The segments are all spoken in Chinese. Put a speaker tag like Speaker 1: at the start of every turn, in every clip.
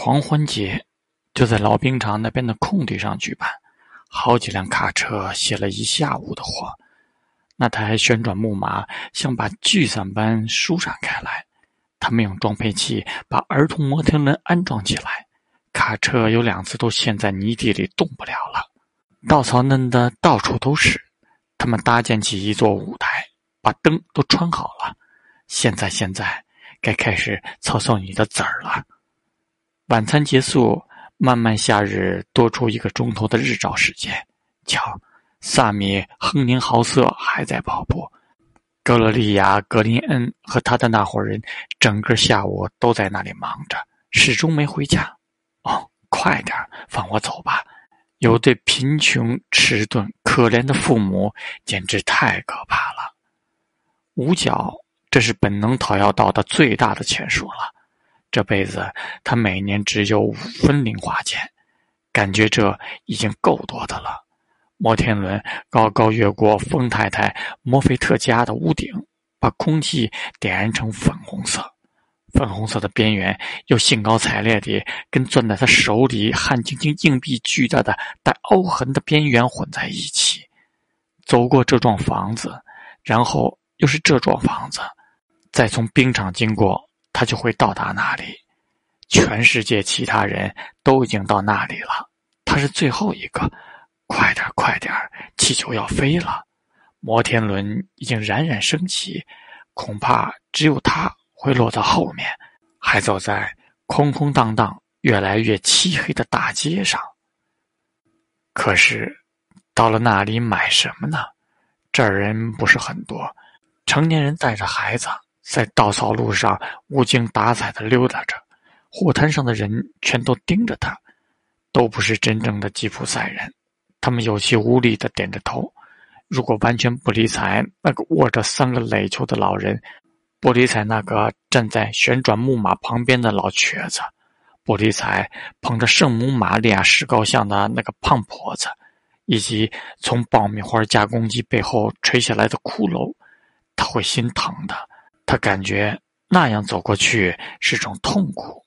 Speaker 1: 狂欢节就在老兵场那边的空地上举办，好几辆卡车卸了一下午的货。那台旋转木马像把聚散般舒展开来。他们用装配器把儿童摩天轮安装起来，卡车有两次都陷在泥地里动不了了，稻草嫩的到处都是。他们搭建起一座舞台，把灯都穿好了。现在，现在该开始操操你的子儿了。晚餐结束，漫漫夏日多出一个钟头的日照时间。瞧，萨米·亨宁豪瑟还在跑步，格罗利亚·格林恩和他的那伙人整个下午都在那里忙着，始终没回家。哦，快点，放我走吧！有对贫穷、迟钝、可怜的父母，简直太可怕了。五角，这是本能讨要到的最大的钱数了。这辈子，他每年只有五分零花钱，感觉这已经够多的了。摩天轮高高越过风太太摩菲特家的屋顶，把空气点燃成粉红色，粉红色的边缘又兴高采烈地跟攥在他手里汗晶晶硬币巨大的带凹痕的边缘混在一起。走过这幢房子，然后又是这幢房子，再从冰场经过。他就会到达那里，全世界其他人都已经到那里了，他是最后一个。快点，快点，气球要飞了，摩天轮已经冉冉升起，恐怕只有他会落在后面，还走在空空荡荡、越来越漆黑的大街上。可是，到了那里买什么呢？这儿人不是很多，成年人带着孩子。在稻草路上无精打采的溜达着，货摊上的人全都盯着他，都不是真正的吉普赛人。他们有气无力的点着头。如果完全不理睬那个握着三个垒球的老人，不理睬那个站在旋转木马旁边的老瘸子，不理睬捧着圣母玛利亚石膏像的那个胖婆子，以及从爆米花加工机背后垂下来的骷髅，他会心疼的。他感觉那样走过去是种痛苦，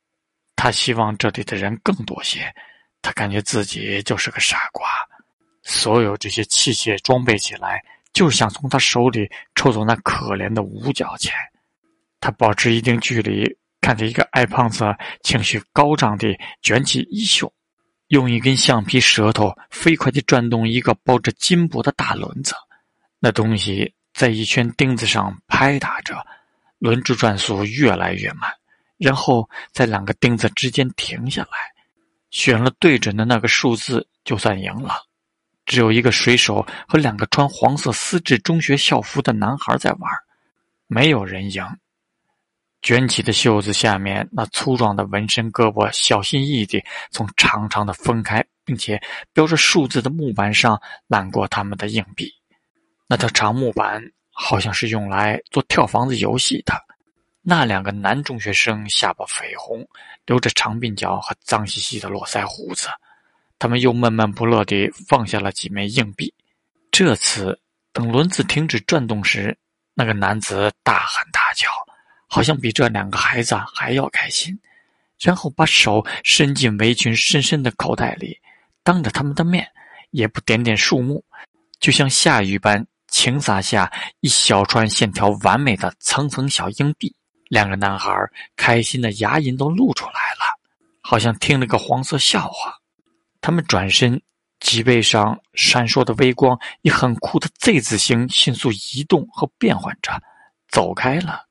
Speaker 1: 他希望这里的人更多些。他感觉自己就是个傻瓜。所有这些器械装备起来，就是想从他手里抽走那可怜的五角钱。他保持一定距离，看着一个矮胖子情绪高涨地卷起衣袖，用一根橡皮舌头飞快地转动一个包着金箔的大轮子。那东西在一圈钉子上拍打着。轮子转速越来越慢，然后在两个钉子之间停下来，选了对准的那个数字就算赢了。只有一个水手和两个穿黄色丝质中学校服的男孩在玩，没有人赢。卷起的袖子下面那粗壮的纹身胳膊小心翼翼地从长长的分开并且标着数字的木板上揽过他们的硬币，那条长木板。好像是用来做跳房子游戏的。那两个男中学生下巴绯红，留着长鬓角和脏兮兮的络腮胡子。他们又闷闷不乐地放下了几枚硬币。这次，等轮子停止转动时，那个男子大喊大叫，好像比这两个孩子还要开心。然后把手伸进围裙深深的口袋里，当着他们的面，也不点点数目，就像下雨般。倾洒下一小串线条完美的层层小硬币，两个男孩开心的牙龈都露出来了，好像听了个黄色笑话。他们转身，脊背上闪烁的微光以很酷的 Z 字形迅速移动和变换着，走开了。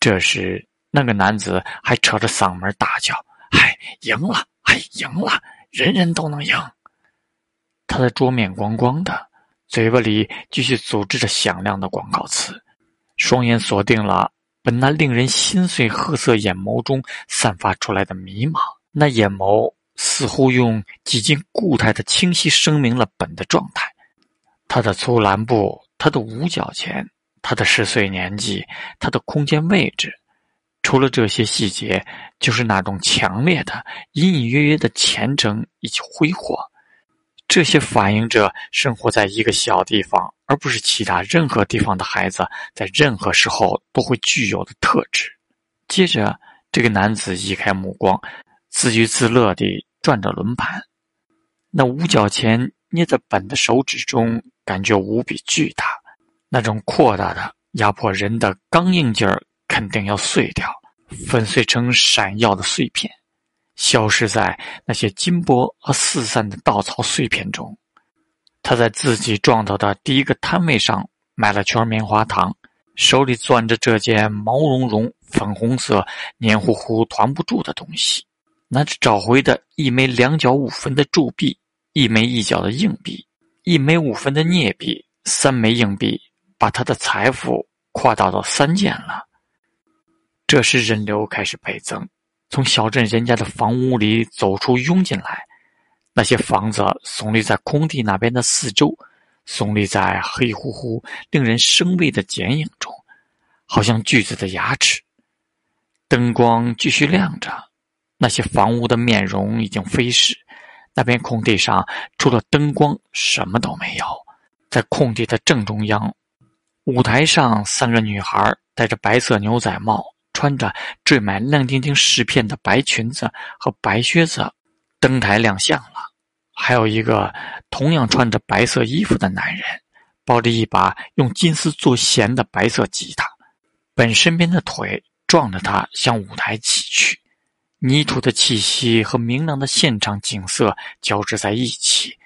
Speaker 1: 这时，那个男子还扯着嗓门大叫：“嗨，赢了！嗨，赢了！人人都能赢！”他的桌面光光的。嘴巴里继续组织着响亮的广告词，双眼锁定了本那令人心碎褐色眼眸中散发出来的迷茫。那眼眸似乎用几近固态的清晰声明了本的状态：他的粗蓝布，他的五角钱，他的十岁年纪，他的空间位置。除了这些细节，就是那种强烈的、隐隐约约的虔诚以及挥霍。这些反映着生活在一个小地方，而不是其他任何地方的孩子在任何时候都会具有的特质。接着，这个男子移开目光，自娱自乐地转着轮盘。那五角钱捏在本的手指中，感觉无比巨大，那种扩大的压迫人的刚硬劲儿，肯定要碎掉，粉碎成闪耀的碎片，消失在那些金箔和四散的稻草碎片中。他在自己撞到的第一个摊位上买了圈棉花糖，手里攥着这件毛茸茸、粉红色、黏糊糊、团不住的东西，那是找回的一枚两角五分的铸币。一枚一角的硬币，一枚五分的镍币，三枚硬币，把他的财富扩大到三件了。这时人流开始倍增，从小镇人家的房屋里走出，拥进来。那些房子耸立在空地那边的四周，耸立在黑乎乎、令人生畏的剪影中，好像锯子的牙齿。灯光继续亮着，那些房屋的面容已经飞逝。那片空地上，除了灯光，什么都没有。在空地的正中央，舞台上，三个女孩戴着白色牛仔帽，穿着缀满亮晶晶饰片的白裙子和白靴子，登台亮相了。还有一个同样穿着白色衣服的男人，抱着一把用金丝做弦的白色吉他，本身边的腿撞着他向舞台骑去。泥土的气息和明亮的现场景色交织在一起，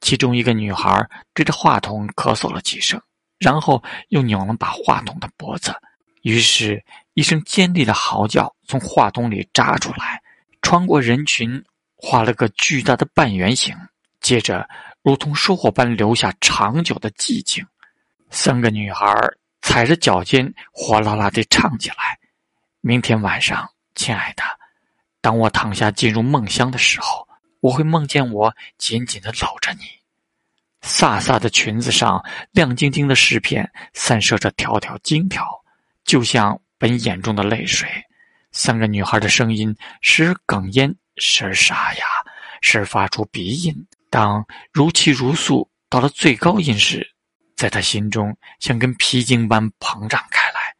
Speaker 1: 其中一个女孩对着话筒咳嗽了几声，然后又扭了把话筒的脖子，于是，一声尖利的嚎叫从话筒里扎出来，穿过人群，画了个巨大的半圆形，接着如同收获般留下长久的寂静。三个女孩踩着脚尖，火辣辣地唱起来：“明天晚上，亲爱的。”当我躺下进入梦乡的时候，我会梦见我紧紧的搂着你。飒飒的裙子上，亮晶晶的饰片散射着条条金条，就像本眼中的泪水。三个女孩的声音时而哽咽，时而沙哑，时而发出鼻音。当如泣如诉到了最高音时，在他心中像根皮筋般膨胀开来。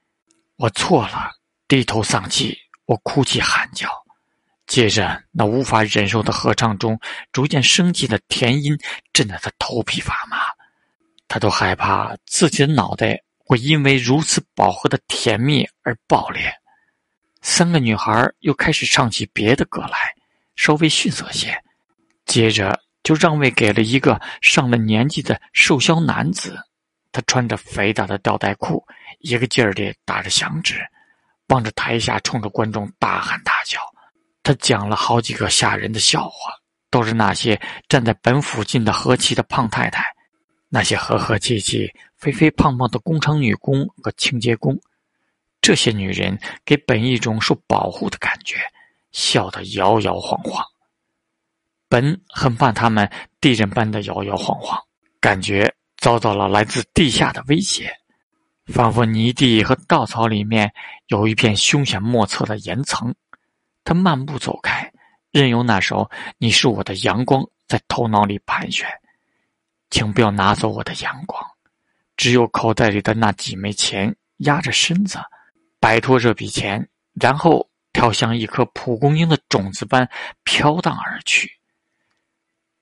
Speaker 1: 我错了，低头丧气，我哭泣喊叫。接着，那无法忍受的合唱中逐渐升起的甜音，震得他头皮发麻。他都害怕自己的脑袋会因为如此饱和的甜蜜而爆裂。三个女孩又开始唱起别的歌来，稍微逊色些。接着就让位给了一个上了年纪的瘦削男子。他穿着肥大的吊带裤，一个劲儿地打着响指，望着台下，冲着观众大喊大叫。他讲了好几个吓人的笑话，都是那些站在本附近的和气的胖太太，那些和和气气、肥肥胖胖的工厂女工和清洁工。这些女人给本一种受保护的感觉，笑得摇摇晃晃。本很怕他们地震般的摇摇晃晃，感觉遭到了来自地下的威胁，仿佛泥地和稻草里面有一片凶险莫测的岩层。他漫步走开，任由那首《你是我的阳光》在头脑里盘旋。请不要拿走我的阳光，只有口袋里的那几枚钱压着身子，摆脱这笔钱，然后跳向一颗蒲公英的种子般飘荡而去。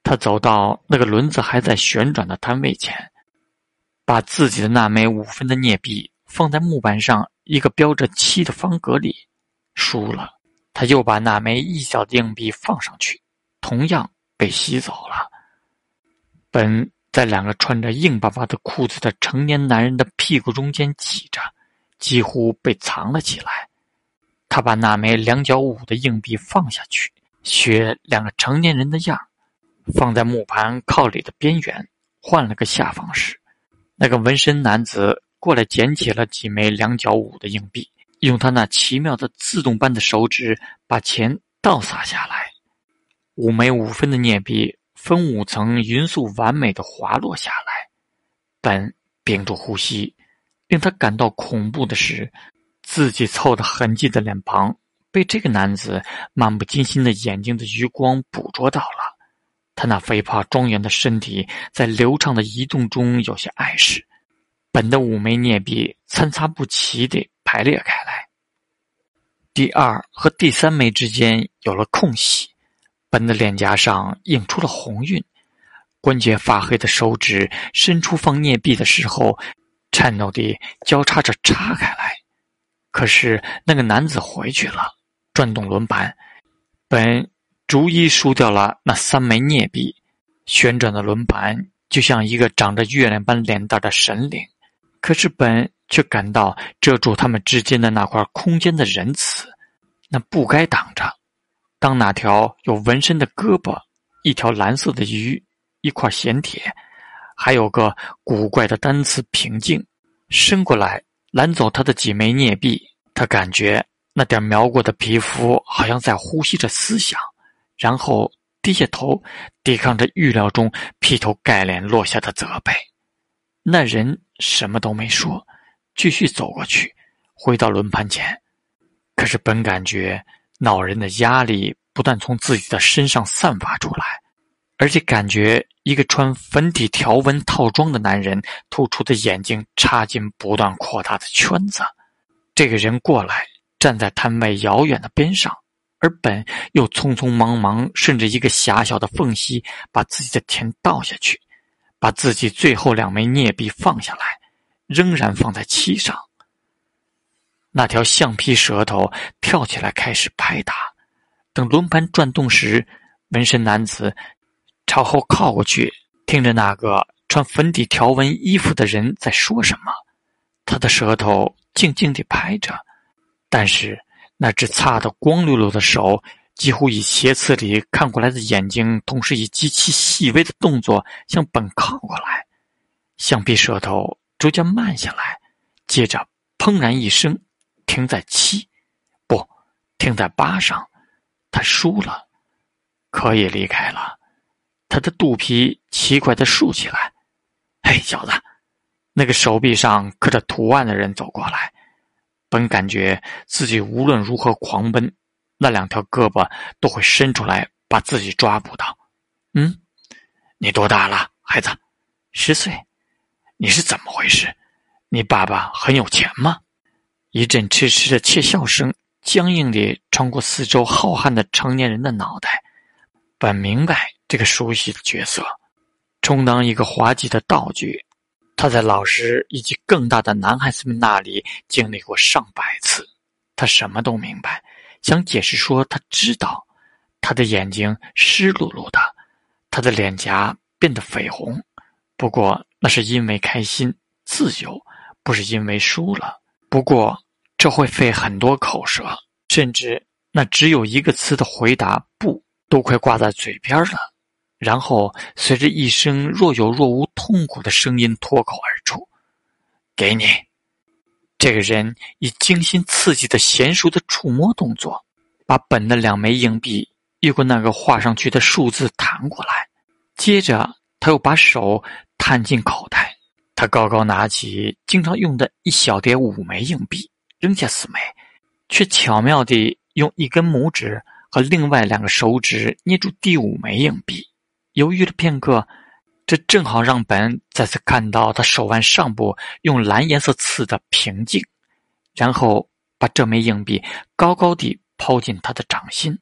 Speaker 1: 他走到那个轮子还在旋转的摊位前，把自己的那枚五分的镍币放在木板上一个标着七的方格里，输了。他又把那枚一角的硬币放上去，同样被吸走了。本在两个穿着硬巴巴的裤子的成年男人的屁股中间挤着，几乎被藏了起来。他把那枚两角五的硬币放下去，学两个成年人的样放在木盘靠里的边缘，换了个下方时，那个纹身男子过来捡起了几枚两角五的硬币。用他那奇妙的自动般的手指把钱倒洒下来，五枚五分的镍币分五层匀速完美的滑落下来。本屏住呼吸，令他感到恐怖的是，自己凑的痕迹的脸庞被这个男子漫不经心的眼睛的余光捕捉到了。他那肥胖庄严的身体在流畅的移动中有些碍事。本的五枚镍币参差不齐地排列开来。第二和第三枚之间有了空隙，本的脸颊上映出了红晕，关节发黑的手指伸出放镍币的时候，颤抖地交叉着插开来。可是那个男子回去了，转动轮盘，本逐一输掉了那三枚镍币，旋转的轮盘就像一个长着月亮般脸蛋的神灵。可是本却感到遮住他们之间的那块空间的仁慈，那不该挡着。当那条有纹身的胳膊、一条蓝色的鱼、一块咸铁，还有个古怪的单词“平静”，伸过来拦走他的几枚镍币，他感觉那点描过的皮肤好像在呼吸着思想，然后低下头，抵抗着预料中劈头盖脸落下的责备。那人什么都没说，继续走过去，回到轮盘前。可是本感觉。恼人的压力不断从自己的身上散发出来，而且感觉一个穿粉底条纹套装的男人突出的眼睛插进不断扩大的圈子。这个人过来，站在摊位遥远的边上，而本又匆匆忙忙顺着一个狭小的缝隙把自己的钱倒下去，把自己最后两枚镍币放下来，仍然放在漆上。那条橡皮舌头跳起来，开始拍打。等轮盘转动时，纹身男子朝后靠过去，听着那个穿粉底条纹衣服的人在说什么。他的舌头静静地拍着，但是那只擦得光溜溜的手，几乎以斜刺里看过来的眼睛，同时以极其细微的动作向本靠过来。橡皮舌头逐渐慢下来，接着砰然一声。停在七，不，停在八上。他输了，可以离开了。他的肚皮奇怪的竖起来。嘿，小子，那个手臂上刻着图案的人走过来。本感觉自己无论如何狂奔，那两条胳膊都会伸出来把自己抓捕到。嗯，你多大了，孩子？十岁。你是怎么回事？你爸爸很有钱吗？一阵痴痴的窃笑声，僵硬地穿过四周浩瀚的成年人的脑袋。本明白这个熟悉的角色，充当一个滑稽的道具。他在老师以及更大的男孩子们那里经历过上百次。他什么都明白，想解释说他知道。他的眼睛湿漉漉的，他的脸颊变得绯红。不过那是因为开心、自由，不是因为输了。不过。这会费很多口舌，甚至那只有一个词的回答“不”都快挂在嘴边了。然后随着一声若有若无痛苦的声音脱口而出：“给你。”这个人以精心刺激的娴熟的触摸动作，把本的两枚硬币越过那个画上去的数字弹过来。接着他又把手探进口袋，他高高拿起经常用的一小叠五枚硬币。扔下四枚，却巧妙地用一根拇指和另外两个手指捏住第五枚硬币。犹豫了片刻，这正好让本再次看到他手腕上部用蓝颜色刺的平静，然后把这枚硬币高高地抛进他的掌心，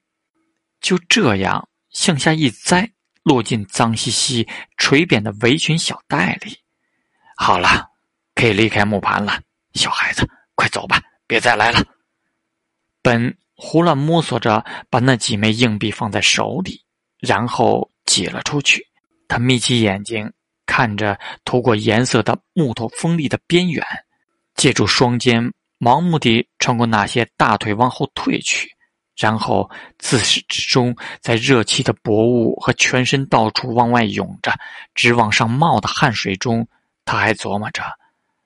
Speaker 1: 就这样向下一栽，落进脏兮兮、垂扁的围裙小袋里。好了，可以离开木盘了，小孩子，快走吧。别再来了。本胡乱摸索着，把那几枚硬币放在手里，然后挤了出去。他眯起眼睛，看着涂过颜色的木头锋利的边缘，借助双肩，盲目地穿过那些大腿，往后退去。然后自始至终，在热气的薄雾和全身到处往外涌着、直往上冒的汗水中，他还琢磨着，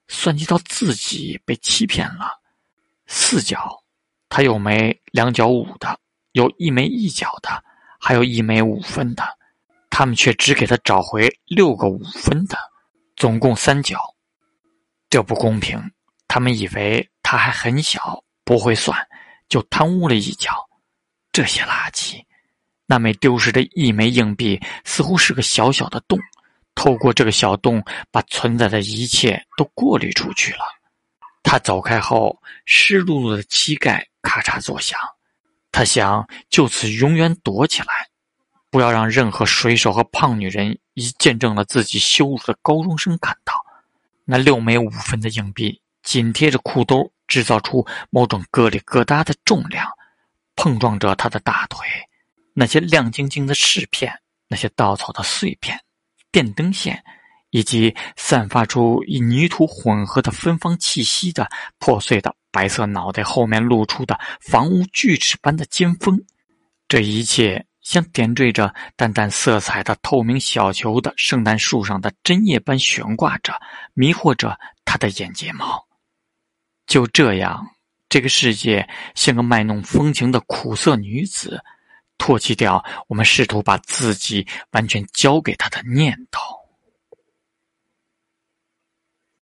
Speaker 1: 算计到自己被欺骗了。四角，他有枚两角五的，有一枚一角的，还有一枚五分的，他们却只给他找回六个五分的，总共三角。这不公平！他们以为他还很小，不会算，就贪污了一角。这些垃圾！那枚丢失的一枚硬币似乎是个小小的洞，透过这个小洞，把存在的一切都过滤出去了。他走开后，湿漉漉的膝盖咔嚓作响。他想就此永远躲起来，不要让任何水手和胖女人以见证了自己羞辱的高中生看到。那六枚五分的硬币紧贴着裤兜，制造出某种咯里咯哒的重量，碰撞着他的大腿。那些亮晶晶的饰片，那些稻草的碎片，电灯线。以及散发出以泥土混合的芬芳气息的破碎的白色脑袋后面露出的房屋锯齿般的尖峰，这一切像点缀着淡淡色彩的透明小球的圣诞树上的针叶般悬挂着，迷惑着他的眼睫毛。就这样，这个世界像个卖弄风情的苦涩女子，唾弃掉我们试图把自己完全交给她的念头。